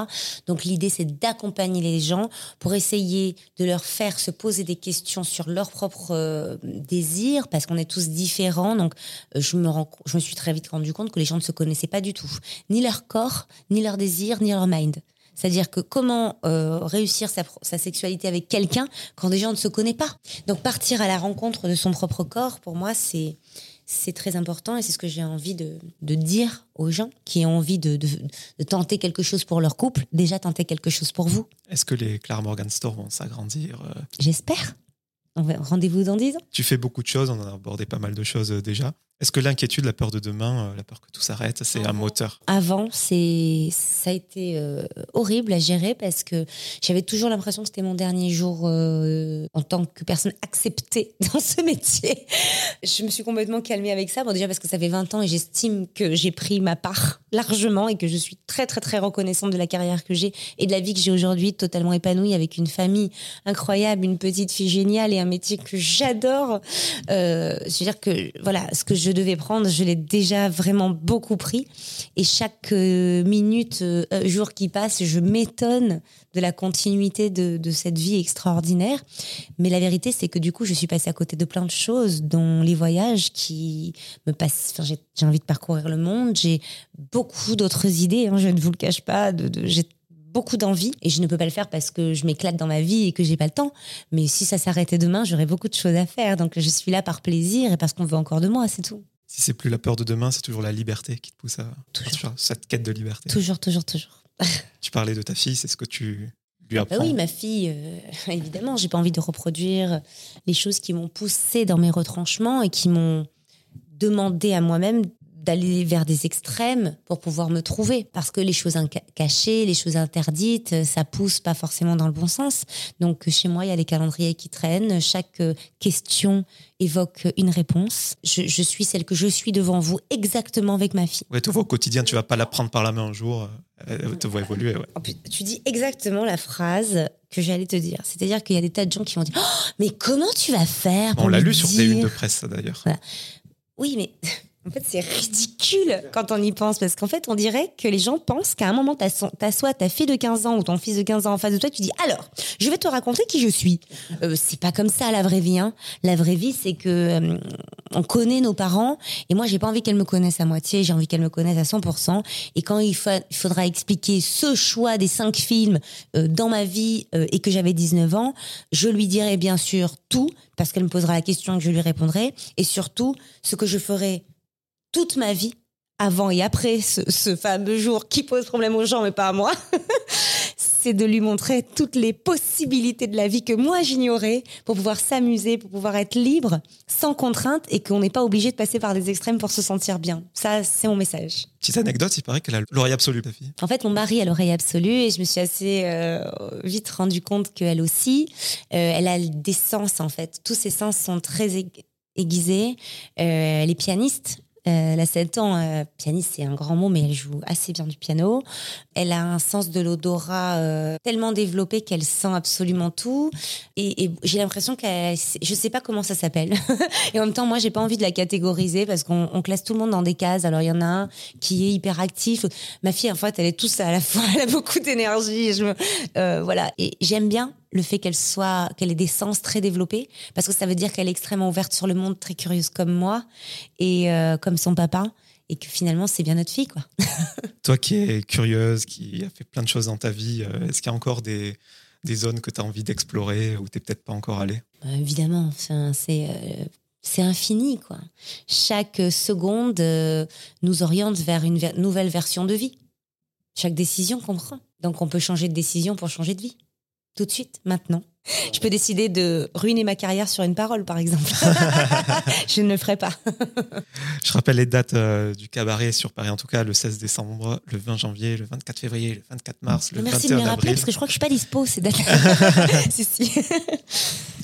Donc l'idée c'est d'accompagner les gens pour essayer de leur faire se poser des questions sur leurs propres euh, désirs parce qu'on est tous différents donc euh, je me rends, je me suis très vite rendu compte que les gens ne se connaissaient pas du tout ni leur corps ni leurs désirs ni leur mind. C'est-à-dire que comment euh, réussir sa, sexualité avec quelqu'un quand déjà on ne se connaît pas? Donc partir à la rencontre de son propre corps, pour moi, c'est c'est très important et c'est ce que j'ai envie de, dire aux gens qui ont envie de, tenter quelque chose pour leur couple. Déjà tenter quelque chose pour vous. Est-ce que les Clara Morgan Store vont s'agrandir euh? J'espère. Rendez-vous dans 10 ans. Tu fais beaucoup de choses, on a abordé pas mal de choses euh, déjà. Est-ce que l'inquiétude, la peur de demain, euh, la peur que tout s'arrête, c'est un moteur Avant, c'est ça a été euh, horrible à gérer parce que j'avais toujours l'impression que c'était mon dernier jour euh, en tant que personne acceptée dans ce métier. Je me suis complètement calmée avec ça. Bon, déjà parce que ça fait 20 ans et j'estime que j'ai pris ma part largement et que je suis très très très reconnaissante de la carrière que j'ai et de la vie que j'ai aujourd'hui, totalement épanouie avec une famille incroyable, une petite fille géniale et un métier que j'adore. Euh, je veux dire que voilà, ce que je je devais prendre, je l'ai déjà vraiment beaucoup pris. Et chaque euh, minute, euh, jour qui passe, je m'étonne de la continuité de, cette vie extraordinaire. Mais la vérité, c'est que du coup, je suis passée à côté de plein de choses, dont les voyages qui me passent. J'ai envie de parcourir le monde. J'ai beaucoup d'autres idées. Hein, je ne vous le cache pas. De, j'ai beaucoup d'envie et je ne peux pas le faire parce que je m'éclate dans ma vie et que j'ai pas le temps. Mais si ça s'arrêtait demain, j'aurais beaucoup de choses à faire. Donc je suis là par plaisir et parce qu'on veut encore de moi, c'est tout. Si c'est plus la peur de demain, c'est toujours la liberté qui te pousse à toujours. cette quête de liberté. Toujours, toujours, toujours. tu parlais de ta fille, c'est ce que tu lui bah apprends Oui, ma fille, euh, évidemment, j'ai pas envie de reproduire les choses qui m'ont poussé dans mes retranchements et qui m'ont demandé à moi-même d'aller vers des extrêmes pour pouvoir me trouver. Parce que les choses cachées, les choses interdites, euh, ça pousse pas forcément dans le bon sens. Donc chez moi, il y a les calendriers qui traînent. Chaque euh, question évoque une réponse. Je, suis celle que je suis devant vous exactement avec ma fille. Ouais, tu vois au quotidien, tu vas pas la prendre par la main un jour. Euh, elle te voit évoluer. Ouais. Tu dis exactement la phrase que j'allais te dire. C'est-à-dire qu'il y a des tas de gens qui vont dire oh, Mais comment tu vas faire On l'a lu sur tes unes de presse, d'ailleurs. Oui, mais en fait, c'est ridicule quand on y pense, parce qu'en fait, on dirait que les gens pensent qu'à un moment, tu as, soit ta fille de 15 ans ou ton fils de 15 ans en face de toi, tu dis alors, je vais te raconter qui je suis. Euh, c'est pas comme ça la vraie vie. Hein. La vraie vie, c'est que euh, on connaît nos parents, et moi, j'ai pas envie qu'elles me connaissent à moitié, j'ai envie qu'elles me connaissent à 100%. Et quand il, faudra expliquer ce choix des cinq films euh, dans ma vie et que j'avais 19 ans, je lui dirai bien sûr tout, parce qu'elle me posera la question et que je lui répondrai, et surtout ce que je ferai toute ma vie, avant et après ce, fameux jour qui pose problème aux gens, mais pas à moi, c'est de lui montrer toutes les possibilités de la vie que moi j'ignorais pour pouvoir s'amuser, pour pouvoir être libre, sans contrainte et qu'on n'est pas obligé de passer par des extrêmes pour se sentir bien. Ça, c'est mon message. Petite anecdote, il paraît qu'elle a l'oreille absolue, ta fille. En fait, mon mari a l'oreille absolue et je me suis assez euh, vite rendu compte qu'elle aussi, euh, elle a des sens en fait. Tous ses sens sont très aiguisés. Euh, elle est pianiste elle a 7 ans, euh, pianiste, c'est un grand mot, mais elle joue assez bien du piano. Elle a un sens de l'odorat euh, tellement développé qu'elle sent absolument tout. Et, j'ai l'impression qu'elle, je sais pas comment ça s'appelle. et en même temps, moi, j'ai pas envie de la catégoriser parce qu'on classe tout le monde dans des cases. Alors il y en a un qui est hyper actif. Ma fille, en fait, elle est tous à la fois. Elle a beaucoup d'énergie. voilà. Et j'aime bien le fait qu'elle soit, qu'elle ait des sens très développés, parce que ça veut dire qu'elle est extrêmement ouverte sur le monde, très curieuse comme moi et euh, comme son papa, et que finalement c'est bien notre fille, quoi. Toi qui es curieuse, qui a fait plein de choses dans ta vie, euh, est-ce qu'il y a encore des, des zones que tu as envie d'explorer ou t'es peut-être pas encore allé bah, Évidemment, enfin, c'est euh, c'est infini, quoi. Chaque seconde nous oriente vers une nouvelle version de vie. Chaque décision comprend. Donc on peut changer de décision pour changer de vie. Tout de suite, maintenant. Je peux décider de ruiner ma carrière sur une parole, par exemple. je ne le ferai pas. je rappelle les dates euh, du cabaret sur Paris, en tout cas le 16 décembre, le 20 janvier, le 24 février, le 24 mars, le Merci 21 de me rappeler, avril. parce que je crois que je suis pas dispo ces dates. si, si.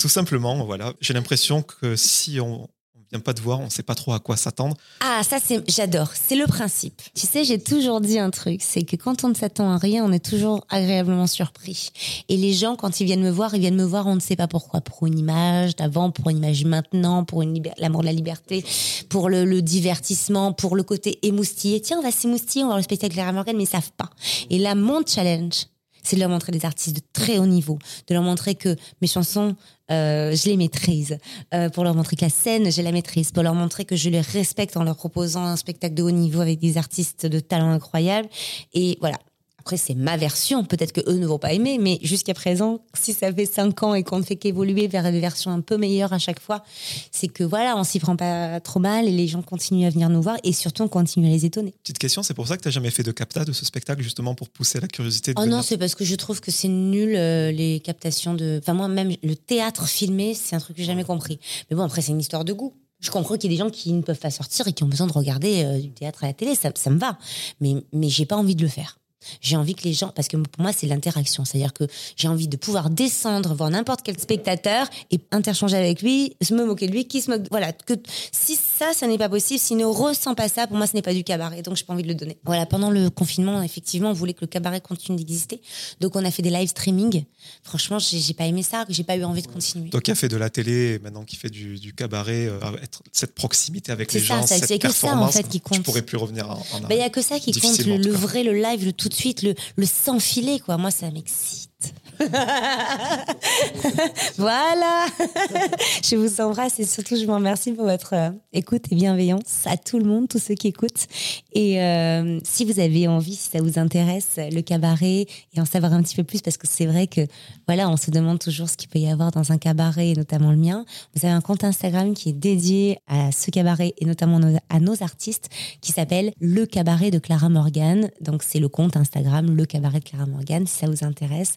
Tout simplement, voilà. J'ai l'impression que si on ne vient pas te voir, on ne sait pas trop à quoi s'attendre. Ah, ça, c'est, j'adore. C'est le principe. Tu sais, j'ai toujours dit un truc, c'est que quand on ne s'attend à rien, on est toujours agréablement surpris. Et les gens, quand ils viennent me voir, ils viennent me voir, on ne sait pas pourquoi. Pour une image d'avant, pour une image maintenant, pour une l'amour de la liberté, pour le, divertissement, pour le côté émoustillé. Tiens, on va s'émoustiller, on va voir le spectacle de Morgan, mais ils savent pas. Et là, mon challenge, c'est de leur montrer des artistes de très haut niveau, de leur montrer que mes chansons, euh, je les maîtrise, euh, pour leur montrer que la scène, je la maîtrise, pour leur montrer que je les respecte en leur proposant un spectacle de haut niveau avec des artistes de talent incroyable. Et voilà. Après, c'est ma version. Peut-être que eux ne vont pas aimer, mais jusqu'à présent, si ça fait cinq ans et qu'on ne fait qu'évoluer vers des versions un peu meilleures à chaque fois, c'est que voilà, on s'y prend pas trop mal et les gens continuent à venir nous voir et surtout on continue à les étonner. Petite question, c'est pour ça que tu n'as jamais fait de capta de ce spectacle, justement pour pousser la curiosité de Oh venir non, c'est parce que je trouve que c'est nul euh, les captations de. Enfin, moi, même le théâtre filmé, c'est un truc que j'ai jamais compris. Mais bon, après, c'est une histoire de goût. Je comprends qu'il y ait des gens qui ne peuvent pas sortir et qui ont besoin de regarder euh, du théâtre à la télé, ça, ça me va. Mais, mais j'ai pas envie de le faire. J'ai envie que les gens, parce que pour moi c'est l'interaction, c'est-à-dire que j'ai envie de pouvoir descendre, voir n'importe quel spectateur et interchanger avec lui, se me moquer de lui, qui se moque. Voilà, que si ça, ça n'est pas possible, s'il ne ressent pas ça, pour moi ce n'est pas du cabaret, donc j'ai pas envie de le donner. Voilà, pendant le confinement, effectivement, on voulait que le cabaret continue d'exister, donc on a fait des live streaming. Franchement, j'ai j'ai pas aimé ça, j'ai pas eu envie de continuer. Toi qui as fait de la télé maintenant qui fait du, du cabaret, euh, être, cette proximité avec les ça, gens, ça- cette c'est que ça, en performance, fait, qui Tu compte. pourrais plus revenir en, en Il n'y Bah, a que ça qui compte, le, le vrai, le live, le tout de suite, le, le sans filet, quoi. Moi, ça m'excite. voilà. je vous embrasse et surtout, je vous remercie pour votre euh, écoute et bienveillance à tout le monde, tous ceux qui écoutent. Et euh, si vous avez envie, si ça vous intéresse, le cabaret et en savoir un petit peu plus, parce que c'est vrai que, voilà, on se demande toujours ce qu'il peut y avoir dans un cabaret, et notamment le mien. Vous avez un compte Instagram qui est dédié à ce cabaret et notamment à nos artistes qui s'appelle Le Cabaret de Clara Morgan. Donc c'est le compte Instagram Le Cabaret de Clara Morgan. Si ça vous intéresse,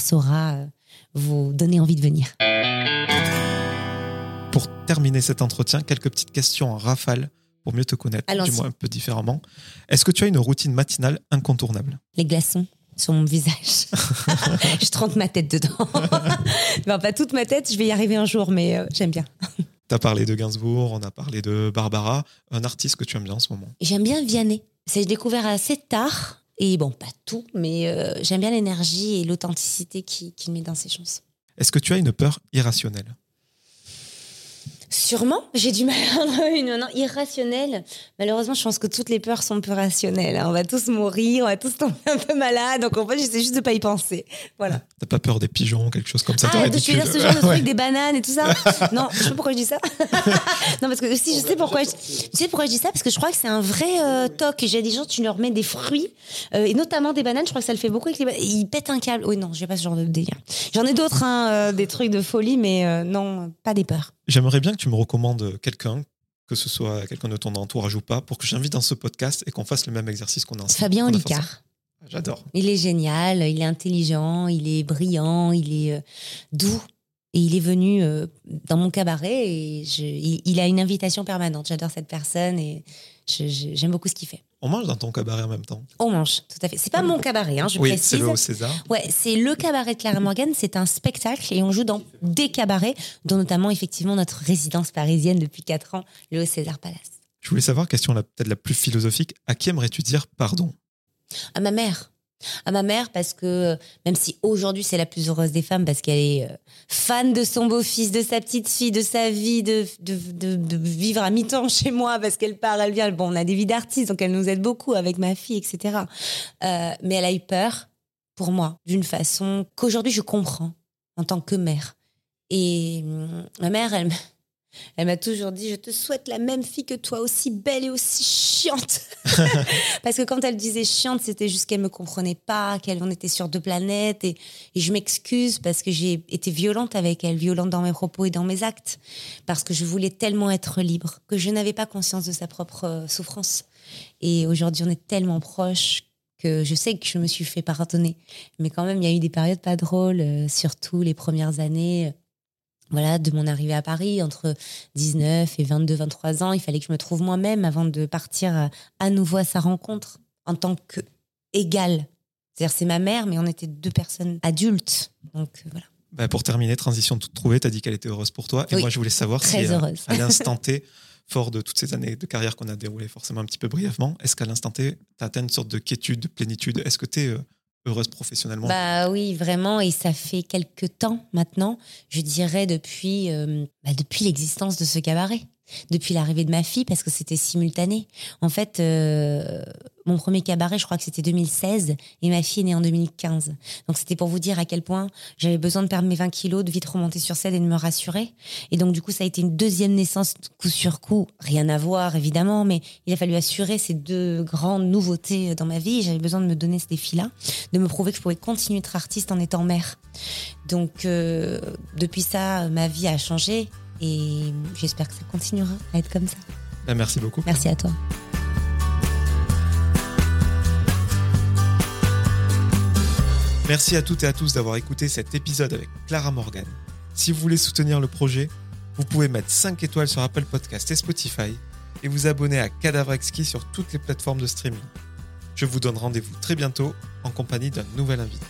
saura euh, vous donner envie de venir. Pour terminer cet entretien, quelques petites questions en rafale pour mieux te connaître, Allons-y. du moins un peu différemment. Est-ce que tu as une routine matinale incontournable? Les glaçons sur mon visage. je trempe ma tête dedans. non, pas toute ma tête, je vais y arriver un jour, mais euh, j'aime bien. Tu as parlé de Gainsbourg, on a parlé de Barbara, un artiste que tu aimes bien en ce moment. J'aime bien Vianney. C'est j'ai découvert assez tard. Et bon, pas tout, mais euh, j'aime bien l'énergie et l'authenticité qu'il qui met dans ses chansons. Est-ce que tu as une peur irrationnelle? Sûrement, j'ai du mal à une non, irrationnelle. Malheureusement, je pense que toutes les peurs sont un peu rationnelles. hein. On va tous mourir, on va tous tomber un peu malade. Donc en fait, j'essaie juste de pas y penser. Voilà. T'as pas peur des pigeons, quelque chose comme ça de Ah, tu veux dire ce genre de Ouais. truc, des bananes et tout ça Non, je sais pas pourquoi je dis ça. non, parce que si je sais pourquoi je, tu sais pourquoi je dis ça? Parce que je crois que c'est un vrai euh, toc. J'ai des gens, tu leur mets des fruits euh, et notamment des bananes. Je crois que ça le fait beaucoup avec les bananes. Ils pètent un câble. Oui, non, j'ai pas ce genre de délire. J'en ai d'autres, hein, euh, des trucs de folie, mais euh, non, pas des peurs. J'aimerais bien que tu me recommandes quelqu'un, que ce soit quelqu'un de ton entourage ou pas, pour que j'invite dans ce podcast et qu'on fasse le même exercice qu'on a ensemble. Fabien Olicard. ça. J'adore. Il est génial, il est intelligent, il est brillant, il est euh, doux. Et il est venu euh, dans mon cabaret et je- il, il a une invitation permanente. J'adore cette personne et j'aime beaucoup ce qu'il fait. On mange dans ton cabaret en même temps. On mange, tout à fait. C'est pas mon cabaret, hein, je oui, précise. c'est le César. Ouais, c'est le cabaret de Clara Morgan. C'est un spectacle et on joue dans des cabarets, dont notamment effectivement notre résidence parisienne depuis 4 ans, le César Palace. Je voulais savoir, question peut-être la plus philosophique, à qui aimerais-tu dire pardon? À ma mère. À ma mère, parce que euh, même si aujourd'hui c'est la plus heureuse des femmes, parce qu'elle est euh, fan de son beau-fils, de sa petite fille, de sa vie, de, vivre à mi-temps chez moi, parce qu'elle part, elle vient. Bon, on a des vies d'artistes, donc elle nous aide beaucoup avec ma fille, etc. Euh, mais elle a eu peur pour moi, d'une façon qu'aujourd'hui je comprends en tant que mère. Et hum, ma mère, elle, elle m'a toujours dit Je te souhaite la même fille que toi, aussi belle et aussi chiante. Parce que quand elle disait chiante, c'était juste qu'elle me comprenait pas, qu'elle on était sur deux planètes. Et, et je m'excuse parce que j'ai été violente avec elle, violente dans mes propos et dans mes actes. Parce que je voulais tellement être libre que je n'avais pas conscience de sa propre euh, souffrance. Et aujourd'hui, on est tellement proches que je sais que je me suis fait pardonner. Mais quand même, il y a eu des périodes pas drôles, euh, surtout les premières années. Euh, Voilà, de mon arrivée à Paris, entre 19 et 22, 23 ans, il fallait que je me trouve moi-même avant de partir à, à nouveau à sa rencontre en tant que égale. C'est-à-dire, c'est ma mère, mais on était deux personnes adultes. Donc, euh, voilà. Bah, pour terminer, transition toute trouvée, tu as dit qu'elle était heureuse pour toi. Et Oui. moi, je voulais savoir si, euh, heureuse. à l'instant T, fort de toutes ces années de carrière qu'on a déroulées forcément un petit peu brièvement, est-ce qu'à l'instant T, tu as atteint une sorte de quiétude, de plénitude? Est-ce que tu es heureuse professionnellement. Bah oui, vraiment, et ça fait quelques temps maintenant, je dirais depuis, euh, bah, depuis l'existence de ce cabaret, depuis l'arrivée de ma fille, parce que c'était simultané. En fait, euh, mon premier cabaret, je crois que c'était 2016, et ma fille est née en 2015. Donc c'était pour vous dire à quel point j'avais besoin de perdre mes 20 kilos, de vite remonter sur scène et de me rassurer. Et donc du coup, ça a été une deuxième naissance coup sur coup, rien à voir évidemment, mais il a fallu assurer ces deux grandes nouveautés dans ma vie. J'avais besoin de me donner ce défi-là de me prouver que je pouvais continuer d'être artiste en étant mère. Donc, euh, depuis ça, ma vie a changé et j'espère que ça continuera à être comme ça. Bah, Merci beaucoup. Merci à toi. Merci à toutes et à tous d'avoir écouté cet épisode avec Clara Morgan. Si vous voulez soutenir le projet, vous pouvez mettre 5 étoiles sur Apple Podcast et Spotify et vous abonner à Cadavre Exquis sur toutes les plateformes de streaming. Je vous donne rendez-vous très bientôt en compagnie d'un nouvel invité.